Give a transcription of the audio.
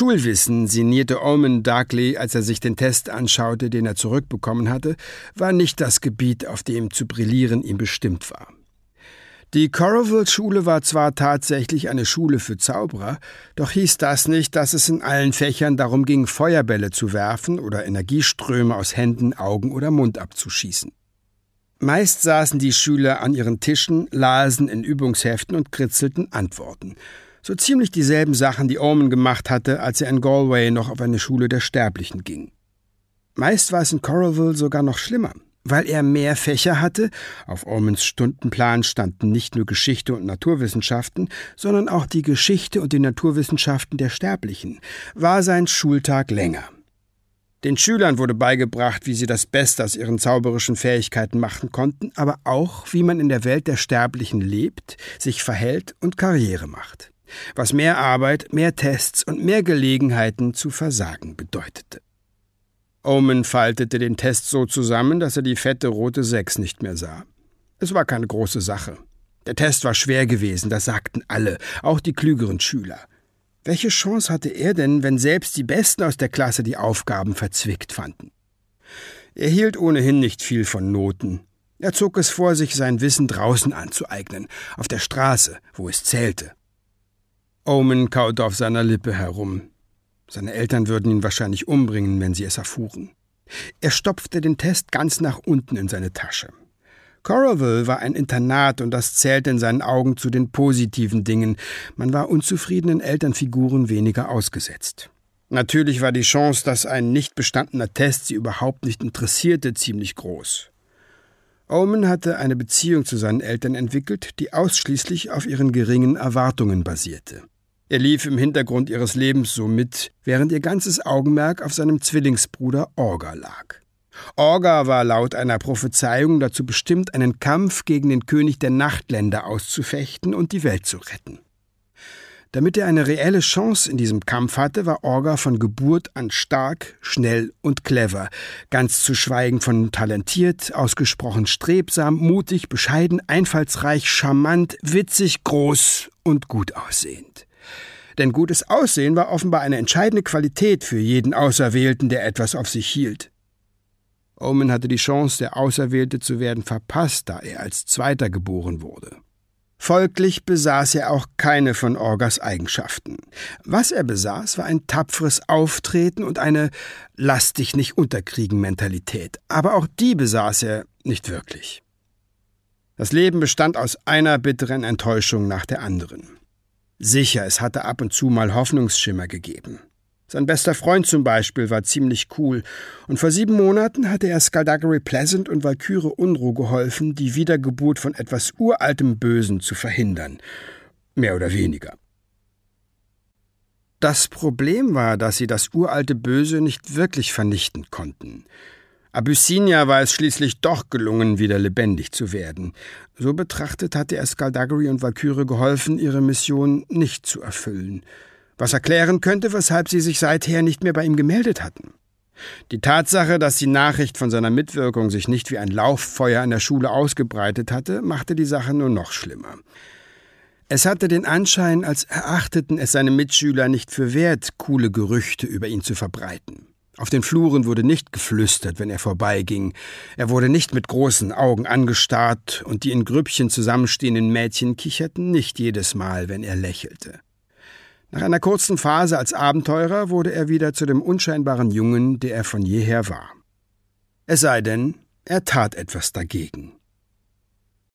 Schulwissen sinnierte Omen Darkley, als er sich den Test anschaute, den er zurückbekommen hatte, war nicht das Gebiet, auf dem zu brillieren ihm bestimmt war. Die Coralville-Schule war zwar tatsächlich eine Schule für Zauberer, doch hieß das nicht, dass es in allen Fächern darum ging, Feuerbälle zu werfen oder Energieströme aus Händen, Augen oder Mund abzuschießen. Meist saßen die Schüler an ihren Tischen, lasen in Übungsheften und kritzelten Antworten. So ziemlich dieselben Sachen, die Omen gemacht hatte, als er in Galway noch auf eine Schule der Sterblichen ging. Meist war es in Coralville sogar noch schlimmer. Weil er mehr Fächer hatte, auf Ormans Stundenplan standen nicht nur Geschichte und Naturwissenschaften, sondern auch die Geschichte und die Naturwissenschaften der Sterblichen, war sein Schultag länger. Den Schülern wurde beigebracht, wie sie das Beste aus ihren zauberischen Fähigkeiten machen konnten, aber auch, wie man in der Welt der Sterblichen lebt, sich verhält und Karriere macht. Was mehr Arbeit, mehr Tests und mehr Gelegenheiten zu versagen bedeutete. Omen faltete den Test so zusammen, dass er die fette rote Sechs nicht mehr sah. Es war keine große Sache. Der Test war schwer gewesen, das sagten alle, auch die klügeren Schüler. Welche Chance hatte er denn, wenn selbst die Besten aus der Klasse die Aufgaben verzwickt fanden? Er hielt ohnehin nicht viel von Noten. Er zog es vor, sich sein Wissen draußen anzueignen, auf der Straße, wo es zählte. Omen kaute auf seiner Lippe herum. Seine Eltern würden ihn wahrscheinlich umbringen, wenn sie es erfuhren. Er stopfte den Test ganz nach unten in seine Tasche. Coralville war ein Internat und das zählte in seinen Augen zu den positiven Dingen. Man war unzufriedenen Elternfiguren weniger ausgesetzt. Natürlich war die Chance, dass ein nicht bestandener Test sie überhaupt nicht interessierte, ziemlich groß. Omen hatte eine Beziehung zu seinen Eltern entwickelt, die ausschließlich auf ihren geringen Erwartungen basierte. Er lief im Hintergrund ihres Lebens so mit, während ihr ganzes Augenmerk auf seinem Zwillingsbruder Orga lag. Orga war laut einer Prophezeiung dazu bestimmt, einen Kampf gegen den König der Nachtländer auszufechten und die Welt zu retten. Damit er eine reelle Chance in diesem Kampf hatte, war Orga von Geburt an stark, schnell und clever, ganz zu schweigen von talentiert, ausgesprochen strebsam, mutig, bescheiden, einfallsreich, charmant, witzig, groß und gut aussehend. Denn gutes Aussehen war offenbar eine entscheidende Qualität für jeden Auserwählten, der etwas auf sich hielt. Omen hatte die Chance, der Auserwählte zu werden, verpasst, da er als Zweiter geboren wurde. Folglich besaß er auch keine von Orgas Eigenschaften. Was er besaß, war ein tapferes Auftreten und eine Lass dich nicht unterkriegen Mentalität. Aber auch die besaß er nicht wirklich. Das Leben bestand aus einer bitteren Enttäuschung nach der anderen. Sicher, es hatte ab und zu mal Hoffnungsschimmer gegeben. Sein bester Freund zum Beispiel war ziemlich cool, und vor sieben Monaten hatte er Skaldaggery Pleasant und Valkyrie Unruh geholfen, die Wiedergeburt von etwas uraltem Bösen zu verhindern. Mehr oder weniger. Das Problem war, dass sie das uralte Böse nicht wirklich vernichten konnten. Abyssinia war es schließlich doch gelungen, wieder lebendig zu werden. So betrachtet hatte er Skaldagri und Valkyrie geholfen, ihre Mission nicht zu erfüllen. Was erklären könnte, weshalb sie sich seither nicht mehr bei ihm gemeldet hatten. Die Tatsache, dass die Nachricht von seiner Mitwirkung sich nicht wie ein Lauffeuer in der Schule ausgebreitet hatte, machte die Sache nur noch schlimmer. Es hatte den Anschein, als erachteten es seine Mitschüler nicht für wert, coole Gerüchte über ihn zu verbreiten. Auf den Fluren wurde nicht geflüstert, wenn er vorbeiging. Er wurde nicht mit großen Augen angestarrt, und die in Grüppchen zusammenstehenden Mädchen kicherten nicht jedes Mal, wenn er lächelte. Nach einer kurzen Phase als Abenteurer wurde er wieder zu dem unscheinbaren Jungen, der er von jeher war. Es sei denn, er tat etwas dagegen.